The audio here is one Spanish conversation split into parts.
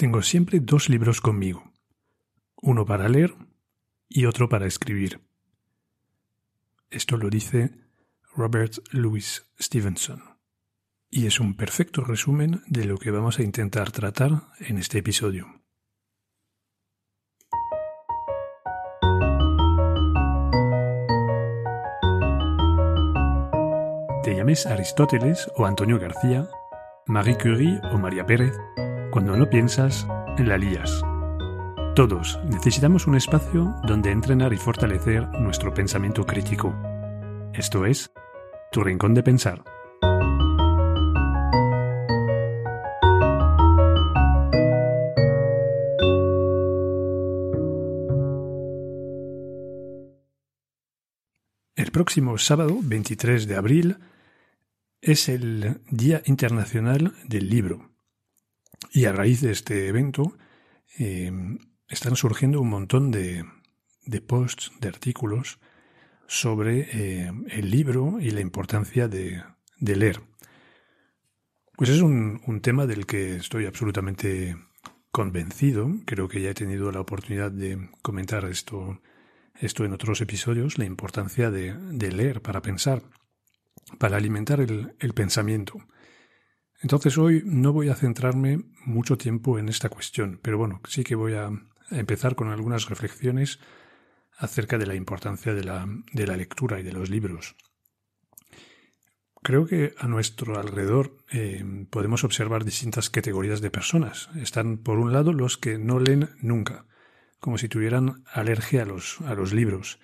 Tengo siempre dos libros conmigo, uno para leer y otro para escribir. Esto lo dice Robert Louis Stevenson y es un perfecto resumen de lo que vamos a intentar tratar en este episodio. Te llames Aristóteles o Antonio García, Marie Curie o María Pérez, cuando no piensas, la lías. Todos necesitamos un espacio donde entrenar y fortalecer nuestro pensamiento crítico. Esto es, tu rincón de pensar. El próximo sábado, 23 de abril, es el Día Internacional del Libro. Y a raíz de este evento eh, están surgiendo un montón de, posts, de artículos sobre eh, el libro y la importancia de, leer. Pues es un, tema del que estoy absolutamente convencido. Creo que ya he tenido la oportunidad de comentar esto, esto en otros episodios, la importancia de, de leer para pensar, para alimentar el pensamiento. Entonces hoy no voy a centrarme mucho tiempo en esta cuestión, pero bueno, sí que voy a empezar con algunas reflexiones acerca de la importancia de la, de la lectura y de los libros. Creo que a nuestro alrededor eh, podemos observar distintas categorías de personas. Están, por un lado, los que no leen nunca, como si tuvieran alergia a los, a los libros.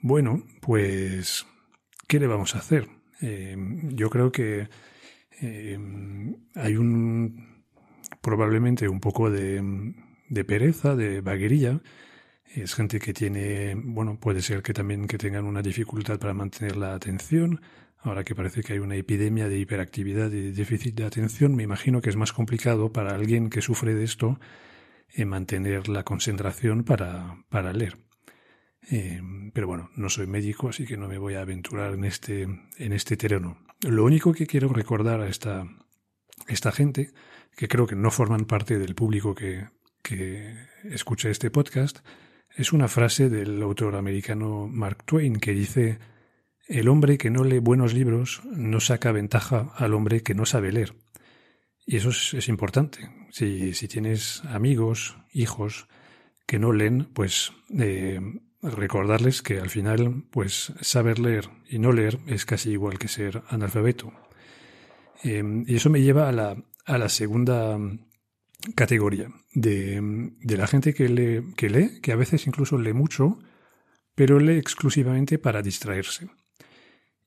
Bueno, pues, ¿qué le vamos a hacer? Eh, yo creo que Em, hay un probablemente un poco de, de, pereza, de vaguería. Es gente que tiene, bueno, puede ser que también que tengan una dificultad para mantener la atención. Ahora que parece que hay una epidemia de hiperactividad y de déficit de atención, me imagino que es más complicado para alguien que sufre de esto en mantener la concentración para, para leer. Eh, pero bueno, no soy médico, así que no me voy a aventurar en este, en este terreno. Lo único que quiero recordar a esta, esta gente, que creo que no forman parte del público que, que escucha este podcast, es una frase del autor americano Mark Twain que dice el hombre que no lee buenos libros no saca ventaja al hombre que no sabe leer. Y eso es, importante. Si, si, tienes amigos, hijos que no leen, pues eh, recordarles que al final, pues saber leer y no leer es casi igual que ser analfabeto. Em, y eso me lleva a la, a la segunda categoría de, de, la gente que lee, que lee, que a veces incluso lee mucho, pero lee exclusivamente para distraerse.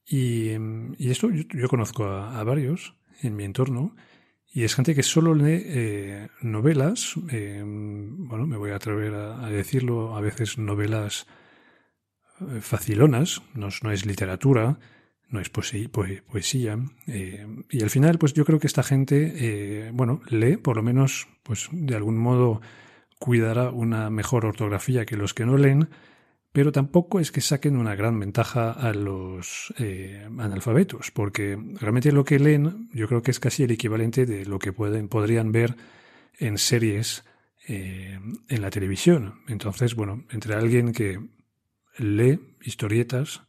Y, em, y esto yo, conozco a, varios en mi entorno, y es gente que solo lee eh, novelas, eh, bueno, me voy a atrever a, decirlo, a veces novelas eh, facilonas, no, no es literatura, no es poesía. y al final, pues yo creo que esta gente, bueno, lee, por lo menos, pues de algún modo cuidará una mejor ortografía que los que no leen, pero tampoco es que saquen una gran ventaja a los eh, analfabetos, porque realmente lo que leen yo creo que es casi el equivalente de lo que pueden, podrían ver en series eh, en la televisión. Entonces, bueno, entre alguien que lee historietas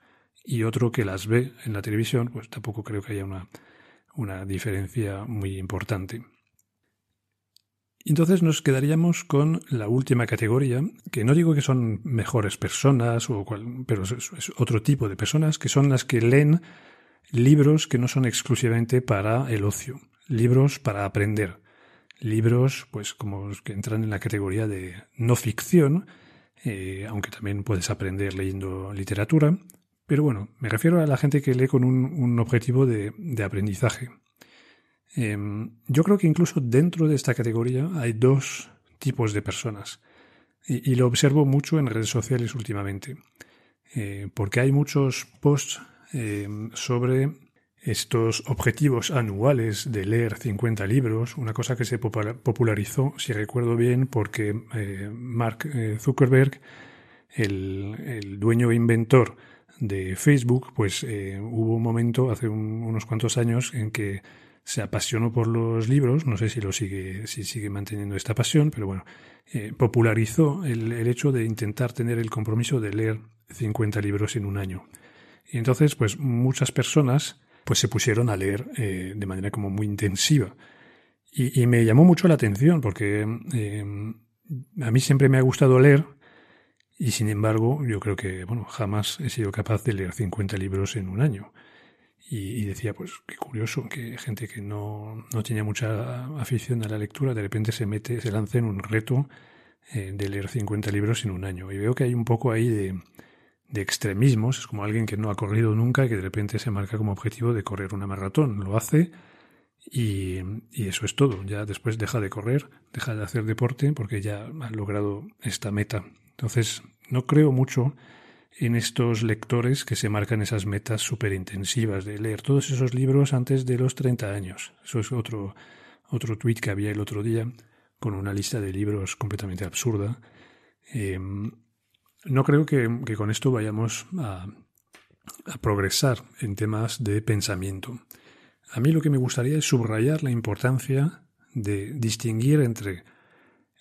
y otro que las ve en la televisión, pues tampoco creo que haya una, una diferencia muy importante. Entonces nos quedaríamos con la última categoría, que no digo que son mejores personas, o pero es, otro tipo de personas, que son las que leen libros que no son exclusivamente para el ocio, libros para aprender, libros pues como los que entran en la categoría de no ficción, eh, aunque también puedes aprender leyendo literatura, pero bueno, me refiero a la gente que lee con un, objetivo de aprendizaje. Em, yo creo que incluso dentro de esta categoría hay dos tipos de personas. Y, lo observo mucho en redes sociales últimamente. Eh, porque hay muchos posts em, sobre estos objetivos anuales de leer 50 libros, una cosa que se popularizó, si recuerdo bien, porque eh, Mark eh, Zuckerberg, el, dueño e inventor de Facebook, pues hubo un momento hace unos cuantos años en que se apasionó por los libros, no sé si lo sigue, si sigue manteniendo esta pasión, pero bueno, eh, popularizó el, hecho de intentar tener el compromiso de leer 50 libros en un año. Y entonces, pues muchas personas pues se pusieron a leer eh, de manera como muy intensiva. Y, me llamó mucho la atención porque eh, a mí siempre me ha gustado leer y sin embargo yo creo que bueno jamás he sido capaz de leer 50 libros en un año. Y, decía, pues qué curioso que gente que no, no, tenía mucha afición a la lectura de repente se mete, se lanza en un reto eh, de leer 50 libros en un año. Y veo que hay un poco ahí de, de extremismos, es como alguien que no ha corrido nunca y que de repente se marca como objetivo de correr una maratón. Lo hace y, y, eso es todo. Ya después deja de correr, deja de hacer deporte porque ya ha logrado esta meta. Entonces, no creo mucho en estos lectores que se marcan esas metas súper intensivas de leer todos esos libros antes de los 30 años. Eso es otro, otro tuit que había el otro día con una lista de libros completamente absurda. Em, no creo que, con esto vayamos a, a progresar en temas de pensamiento. A mí lo que me gustaría es subrayar la importancia de distinguir entre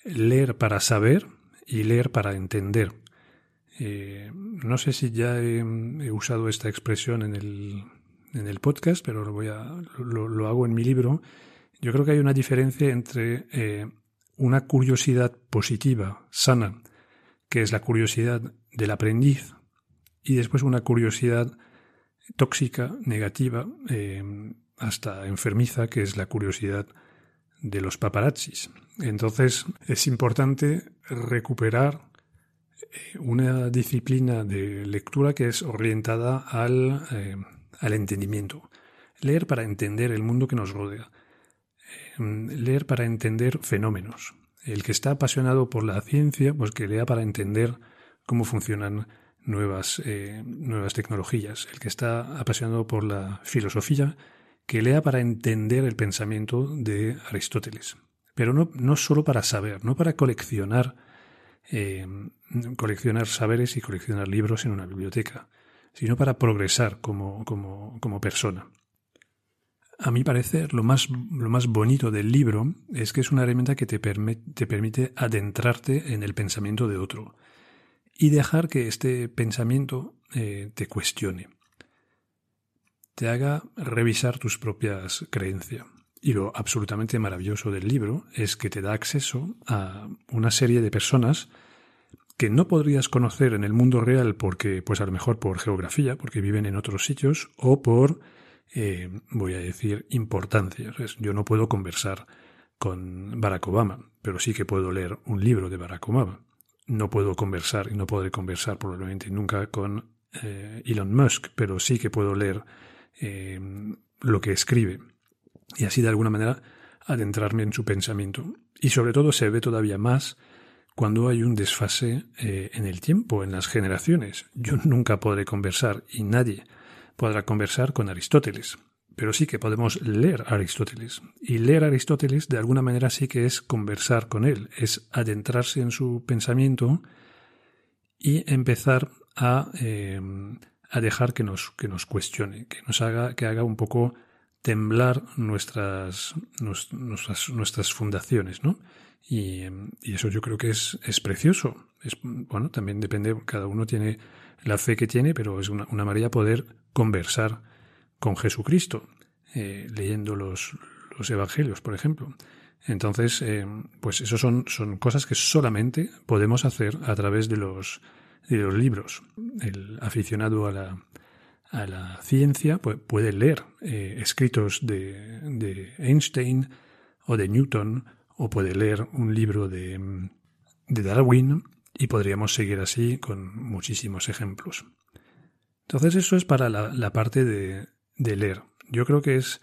leer para saber y leer para entender. Eh, no sé si ya he, usado esta expresión en el, en el podcast, pero lo, voy a, lo, hago en mi libro. Yo creo que hay una diferencia entre eh, una curiosidad positiva, sana, que es la curiosidad del aprendiz, y después una curiosidad tóxica, negativa, eh, hasta enfermiza, que es la curiosidad de los paparazzis. Entonces es importante recuperar una disciplina de lectura que es orientada al, eh, al entendimiento. Leer para entender el mundo que nos rodea. Eh, leer para entender fenómenos. El que está apasionado por la ciencia, pues que lea para entender cómo funcionan nuevas, nuevas tecnologías. El que está apasionado por la filosofía, que lea para entender el pensamiento de Aristóteles. Pero no, no solo para saber, no para coleccionar eh, coleccionar saberes y coleccionar libros en una biblioteca, sino para progresar como, como, persona. A mi parecer, lo más, lo más bonito del libro es que es una herramienta que te, te permite adentrarte en el pensamiento de otro y dejar que este pensamiento eh, te cuestione, te haga revisar tus propias creencias. Y lo absolutamente maravilloso del libro es que te da acceso a una serie de personas que no podrías conocer en el mundo real porque, pues a lo mejor por geografía, porque viven en otros sitios, o por, eh, voy a decir, importancia. Yo no puedo conversar con Barack Obama, pero sí que puedo leer un libro de Barack Obama. No puedo conversar y no podré conversar probablemente nunca con eh, Elon Musk, pero sí que puedo leer eh, lo que escribe y así de alguna manera adentrarme en su pensamiento. Y sobre todo se ve todavía más cuando hay un desfase eh, en el tiempo, en las generaciones. Yo nunca podré conversar y nadie podrá conversar con Aristóteles, pero sí que podemos leer a Aristóteles. Y leer a Aristóteles de alguna manera sí que es conversar con él, es adentrarse en su pensamiento y empezar a, eh, a dejar que nos, que nos cuestione, que nos haga, que haga un poco temblar nuestras, nuestras, nuestras fundaciones, ¿no? Y, eso yo creo que es, es precioso. Es, bueno, también depende, cada uno tiene la fe que tiene, pero es una, una maravilla poder conversar con Jesucristo, eh, leyendo los, los evangelios, por ejemplo. Entonces, eh, pues eso son, son cosas que solamente podemos hacer a través de los, de los libros. El aficionado a la, a la ciencia, puede leer eh, escritos de, Einstein o de Newton, o puede leer un libro de, Darwin, y podríamos seguir así con muchísimos ejemplos. Entonces eso es para la, parte de, leer. Yo creo que es,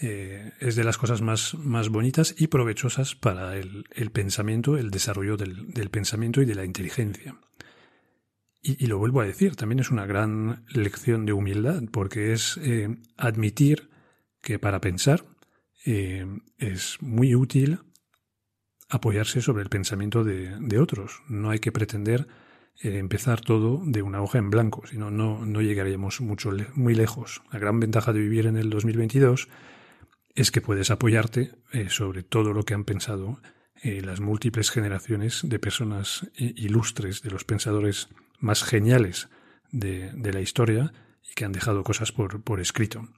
eh, es de las cosas más, más, bonitas y provechosas para el, pensamiento, el desarrollo del pensamiento y de la inteligencia. Y, lo vuelvo a decir, también es una gran lección de humildad, porque es eh, admitir que para pensar eh, es muy útil apoyarse sobre el pensamiento de, otros. No hay que pretender eh, empezar todo de una hoja en blanco, sino no, no llegaríamos mucho, muy lejos. La gran ventaja de vivir en el 2022 es que puedes apoyarte sobre todo lo que han pensado las múltiples generaciones de personas ilustres, de los pensadores más geniales de, la historia y que han dejado cosas por, por escrito.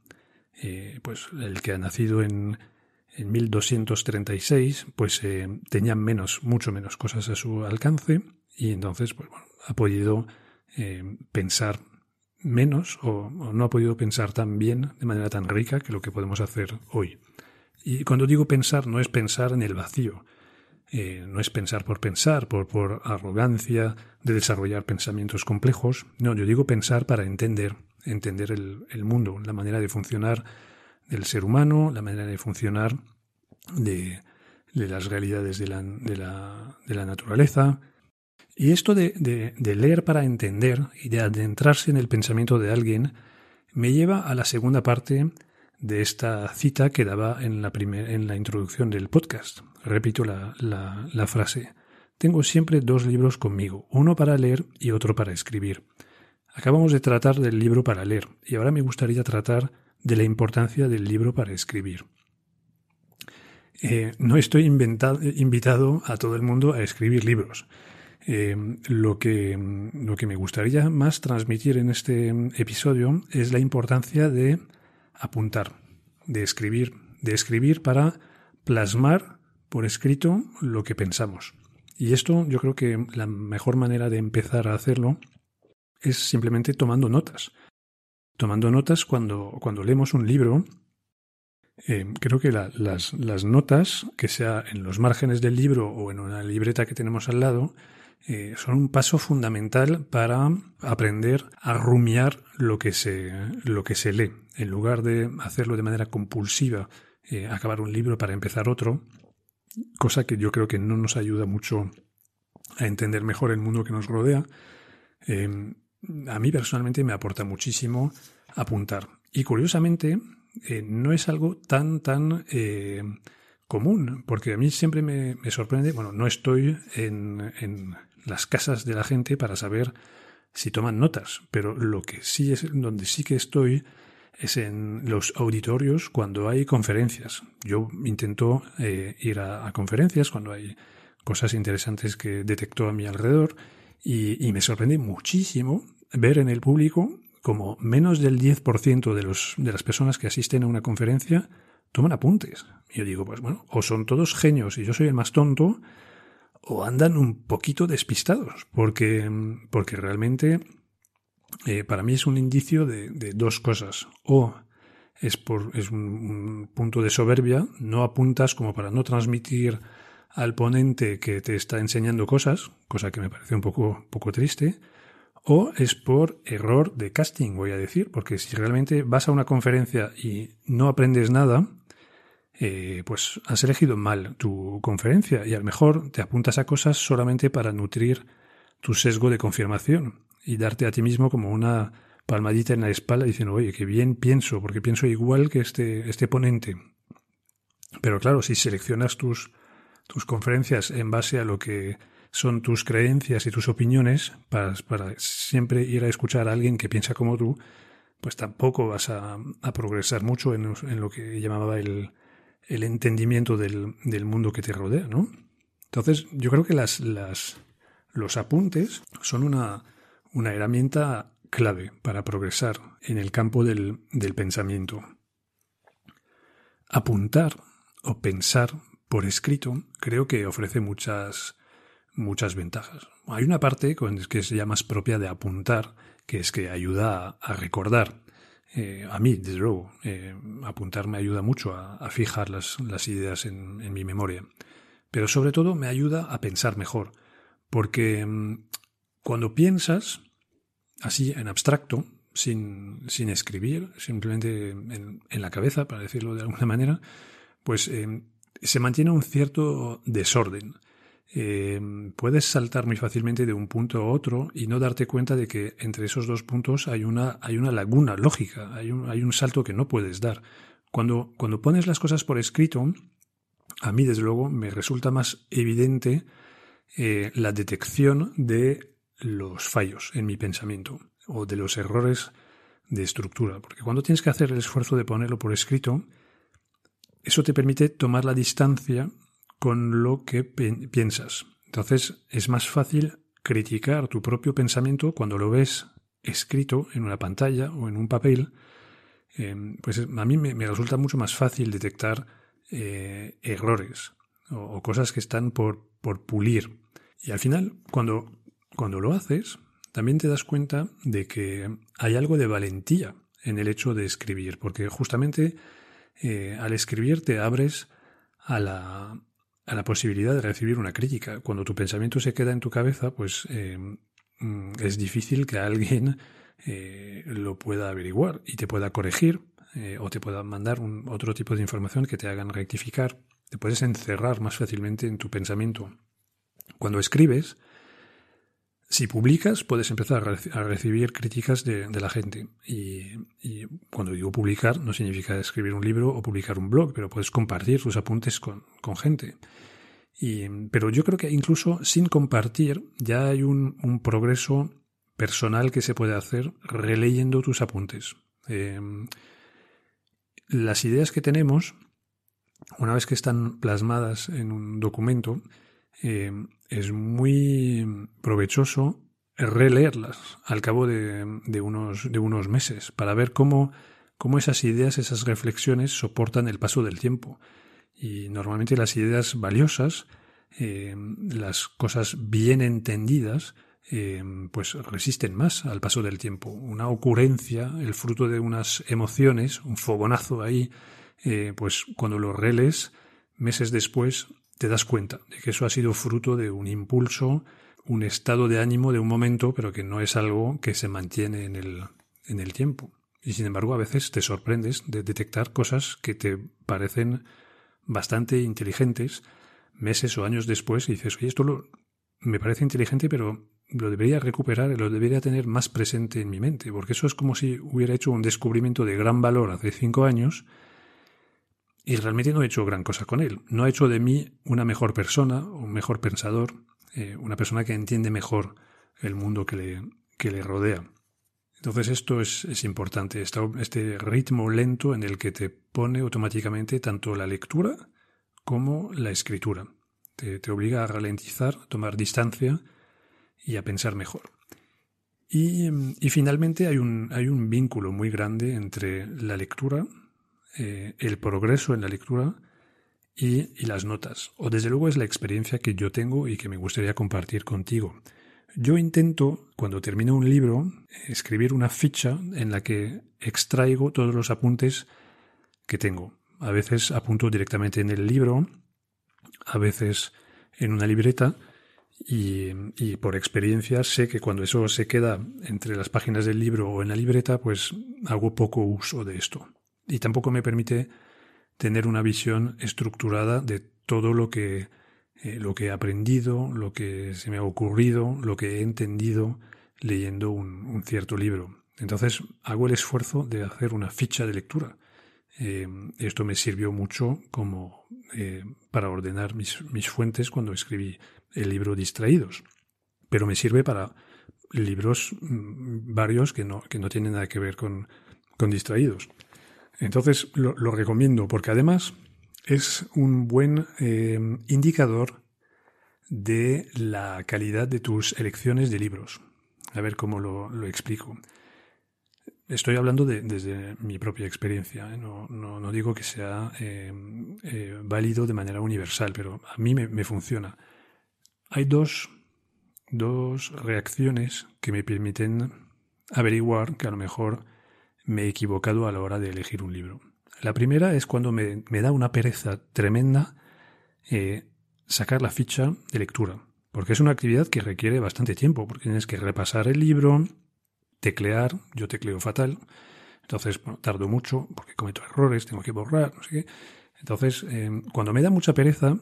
pues el que ha nacido en, en 1236, pues tenía menos, mucho menos cosas a su alcance y entonces pues, ha podido pensar menos o, no ha podido pensar tan bien, de manera tan rica, que lo que podemos hacer hoy. Y cuando digo pensar, no es pensar en el vacío, eh, no es pensar por pensar, por, por arrogancia, de desarrollar pensamientos complejos. No, yo digo pensar para entender, entender el, el mundo, la manera de funcionar del ser humano, la manera de funcionar de, de las realidades de la, de la, de la naturaleza, y esto de, de, leer para entender y de adentrarse en el pensamiento de alguien me lleva a la segunda parte de esta cita que daba en la, en la introducción del podcast. Repito la, la, frase. Tengo siempre dos libros conmigo, uno para leer y otro para escribir. Acabamos de tratar del libro para leer y ahora me gustaría tratar de la importancia del libro para escribir. Eh, no estoy invitado a todo el mundo a escribir libros. Eh, lo, que, lo que me gustaría más transmitir en este episodio es la importancia de apuntar, de escribir, de escribir para plasmar por escrito lo que pensamos. Y esto yo creo que la mejor manera de empezar a hacerlo es simplemente tomando notas. Tomando notas cuando, cuando leemos un libro, eh, creo que las, las notas, que sea en los márgenes del libro o en una libreta que tenemos al lado, eh, son un paso fundamental para aprender a rumiar lo que se, lo que se lee. En lugar de hacerlo de manera compulsiva, eh, acabar un libro para empezar otro, cosa que yo creo que no nos ayuda mucho a entender mejor el mundo que nos rodea, eh, a mí personalmente me aporta muchísimo apuntar. Y curiosamente, no es algo tan, tan común, porque a mí siempre me, sorprende, bueno, no estoy en, en, las casas de la gente para saber si toman notas, pero lo que sí es donde sí que estoy es en los auditorios cuando hay conferencias. Yo intento eh, ir a, conferencias cuando hay cosas interesantes que detecto a mi alrededor y, me sorprende muchísimo ver en el público como menos del 10% de, los, de las personas que asisten a una conferencia toman apuntes. Y yo digo, pues bueno, o son todos genios y yo soy el más tonto, o andan un poquito despistados, porque, porque realmente eh, para mí es un indicio de, dos cosas. O es, por, es un, punto de soberbia, no apuntas como para no transmitir al ponente que te está enseñando cosas, cosa que me parece un poco, poco triste, o es por error de casting, voy a decir, porque si realmente vas a una conferencia y no aprendes nada, eh, pues has elegido mal tu conferencia y a lo mejor te apuntas a cosas solamente para nutrir tu sesgo de confirmación y darte a ti mismo como una palmadita en la espalda diciendo, oye, que bien pienso, porque pienso igual que este, este ponente. Pero claro, si seleccionas tus, tus conferencias en base a lo que son tus creencias y tus opiniones, para, siempre ir a escuchar a alguien que piensa como tú, pues tampoco vas a, a progresar mucho en, en, lo que llamaba el, el entendimiento del, del, mundo que te rodea, ¿no? Entonces, yo creo que las, las, los apuntes son una, una herramienta clave para progresar en el campo del, del pensamiento. Apuntar o pensar por escrito creo que ofrece muchas, muchas ventajas. Hay una parte que es ya más propia de apuntar, que es que ayuda a recordar. Eh, a mí, desde luego, eh, apuntar me ayuda mucho a, fijar las, ideas en, mi memoria. Pero sobre todo me ayuda a pensar mejor. Porque mm, cuando piensas así en abstracto, sin, escribir, simplemente en, la cabeza, para decirlo de alguna manera, pues eh, se mantiene un cierto desorden. Eh, puedes saltar muy fácilmente de un punto a otro y no darte cuenta de que entre esos dos puntos hay una, hay una laguna lógica, hay un, hay un salto que no puedes dar. Cuando, cuando pones las cosas por escrito, a mí desde luego me resulta más evidente eh, la detección de los fallos en mi pensamiento o de los errores de estructura. Porque cuando tienes que hacer el esfuerzo de ponerlo por escrito, eso te permite tomar la distancia con lo que piensas. Entonces es más fácil criticar tu propio pensamiento cuando lo ves escrito en una pantalla o en un papel. Em, pues a mí me, resulta mucho más fácil detectar eh, errores o, cosas que están por, por pulir. Y al final, cuando, cuando lo haces, también te das cuenta de que hay algo de valentía en el hecho de escribir, porque justamente eh, al escribir te abres a la, a la posibilidad de recibir una crítica. Cuando tu pensamiento se queda en tu cabeza, pues eh, mm, es difícil que alguien eh, lo pueda averiguar y te pueda corregir o te pueda mandar un, otro tipo de información que te hagan rectificar. Te puedes encerrar más fácilmente en tu pensamiento. Cuando escribes, si publicas, puedes empezar a, recibir críticas de, la gente. Y, cuando digo publicar, no significa escribir un libro o publicar un blog, pero puedes compartir tus apuntes con, gente. pero yo creo que incluso sin compartir ya hay un, progreso personal que se puede hacer releyendo tus apuntes. Em, las ideas que tenemos, una vez que están plasmadas en un documento, eh, es muy provechoso releerlas al cabo de, unos, de unos meses para ver cómo, cómo esas ideas, esas reflexiones soportan el paso del tiempo. Y normalmente las ideas valiosas, eh, las cosas bien entendidas, eh, pues resisten más al paso del tiempo. Una ocurrencia, el fruto de unas emociones, un fogonazo ahí, pues cuando lo relees, meses después te das cuenta de que eso ha sido fruto de un impulso, un estado de ánimo de un momento, pero que no es algo que se mantiene en el, en el tiempo. Y sin embargo, a veces te sorprendes de detectar cosas que te parecen bastante inteligentes meses o años después y dices, oye, esto lo, me parece inteligente, pero lo debería recuperar, lo debería tener más presente en mi mente, porque eso es como si hubiera hecho un descubrimiento de gran valor hace cinco años y realmente no he hecho gran cosa con él. No ha hecho de mí una mejor persona, un mejor pensador, eh, una persona que entiende mejor el mundo que le, que le rodea. Entonces esto es, es importante, este ritmo lento en el que te pone automáticamente tanto la lectura como la escritura. Te, te obliga a ralentizar, a tomar distancia y a pensar mejor. Y, y finalmente hay un, hay un vínculo muy grande entre la lectura eh, el progreso en la lectura y, las notas. O desde luego es la experiencia que yo tengo y que me gustaría compartir contigo. Yo intento, cuando termino un libro, escribir una ficha en la que extraigo todos los apuntes que tengo. A veces apunto directamente en el libro, a veces en una libreta, y, y, por experiencia sé que cuando eso se queda entre las páginas del libro o en la libreta, pues hago poco uso de esto y tampoco me permite tener una visión estructurada de todo lo que, eh, lo que he aprendido, lo que se me ha ocurrido, lo que he entendido leyendo un, cierto libro. Entonces hago el esfuerzo de hacer una ficha de lectura. Eh, esto me sirvió mucho como eh, para ordenar mis, mis, fuentes cuando escribí el libro Distraídos. Pero me sirve para libros mm, varios que no, que no tienen nada que ver con, con distraídos. Entonces lo, recomiendo porque además es un buen eh, indicador de la calidad de tus elecciones de libros. A ver cómo lo, explico. Estoy hablando desde mi propia experiencia, ¿eh? no, digo que sea eh, válido de manera universal, pero a mí me, funciona. Hay dos, dos reacciones que me permiten averiguar que a lo mejor me he equivocado a la hora de elegir un libro. La primera es cuando me, da una pereza tremenda eh, sacar la ficha de lectura, porque es una actividad que requiere bastante tiempo, porque tienes que repasar el libro, teclear, yo tecleo fatal, entonces tardo mucho porque cometo errores, tengo que borrar, no sé qué. Entonces, eh, cuando me da mucha pereza,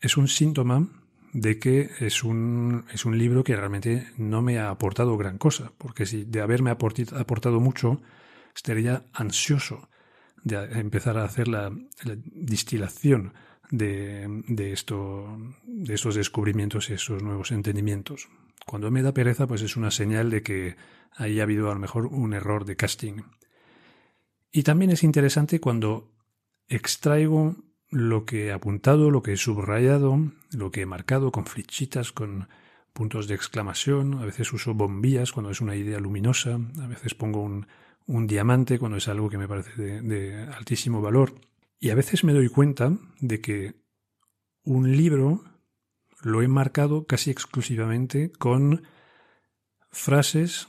es un síntoma de que es un, es un libro que realmente no me ha aportado gran cosa, porque si de haberme aportado mucho, estaría ansioso de empezar a hacer la, distilación de, de, esto, de estos descubrimientos y esos nuevos entendimientos. Cuando me da pereza, pues es una señal de que ahí ha habido a lo mejor un error de casting. Y también es interesante cuando extraigo lo que he apuntado, lo que he subrayado, lo que he marcado con flechitas, con puntos de exclamación, a veces uso bombillas cuando es una idea luminosa, a veces pongo un, diamante cuando es algo que me parece de, altísimo valor. Y a veces me doy cuenta de que un libro lo he marcado casi exclusivamente con frases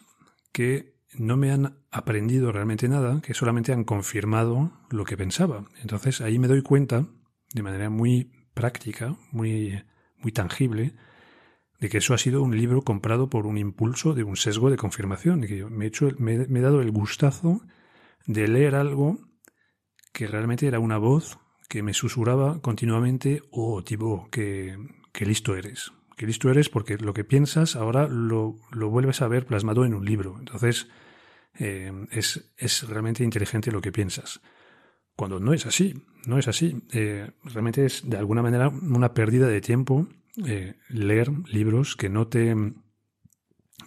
que no me han aprendido realmente nada, que solamente han confirmado lo que pensaba. Entonces ahí me doy cuenta, de manera muy práctica, muy, muy tangible, de que eso ha sido un libro comprado por un impulso de un sesgo de confirmación, de que me he, hecho, me, he dado el gustazo de leer algo que realmente era una voz que me susurraba continuamente, oh, tipo, que, que listo eres, que listo eres porque lo que piensas ahora lo, lo vuelves a ver plasmado en un libro. Entonces, eh, es, es, realmente inteligente lo que piensas. Cuando no es así, no es así. Eh, realmente es de alguna manera una pérdida de tiempo eh, leer libros que no te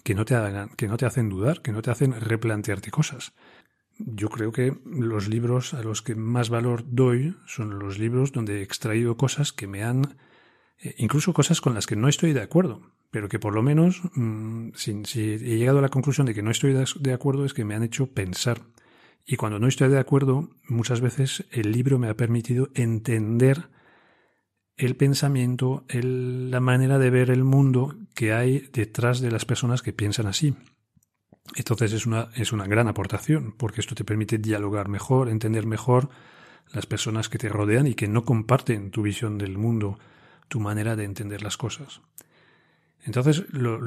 que no te que no te hacen dudar, que no te hacen replantearte cosas. Yo creo que los libros a los que más valor doy son los libros donde he extraído cosas que me han eh, incluso cosas con las que no estoy de acuerdo, pero que por lo menos mm, si, he llegado a la conclusión de que no estoy de acuerdo es que me han hecho pensar. Y cuando no estoy de acuerdo, muchas veces el libro me ha permitido entender el pensamiento, la manera de ver el mundo que hay detrás de las personas que piensan así. Entonces es una, es una gran aportación, porque esto te permite dialogar mejor, entender mejor las personas que te rodean y que no comparten tu visión del mundo, tu manera de entender las cosas. Entonces, lo,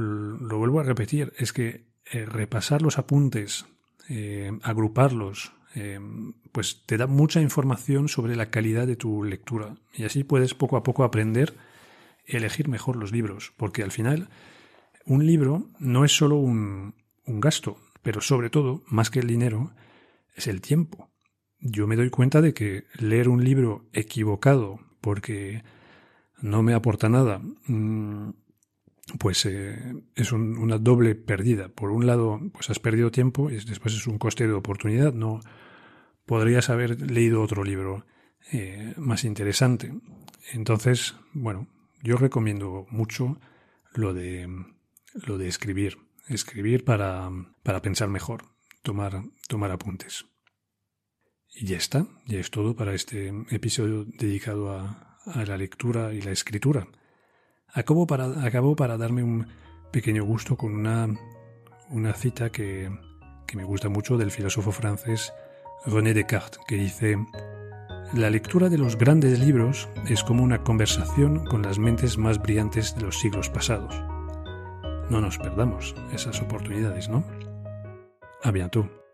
vuelvo a repetir, es que eh, repasar los apuntes, eh, agruparlos, eh, pues te da mucha información sobre la calidad de tu lectura y así puedes poco a poco aprender elegir mejor los libros, porque al final un libro no es solo un, un gasto, pero sobre todo, más que el dinero, es el tiempo. Yo me doy cuenta de que leer un libro equivocado porque no me aporta nada, mm, pues eh, es una doble pérdida. Por un lado, pues has perdido tiempo y después es un coste de oportunidad. No, podrías haber leído otro libro eh, más interesante. Entonces, bueno, yo recomiendo mucho lo de, lo de escribir. Escribir para, para pensar mejor, tomar, tomar apuntes. Y ya está, ya es todo para este episodio dedicado a, a la lectura y la escritura. Acabo para, acabo para darme un pequeño gusto con una, una cita que, que me gusta mucho del filósofo francés René Descartes, que dice, La lectura de los grandes libros es como una conversación con las mentes más brillantes de los siglos pasados. No nos perdamos esas oportunidades, ¿no? A bientôt.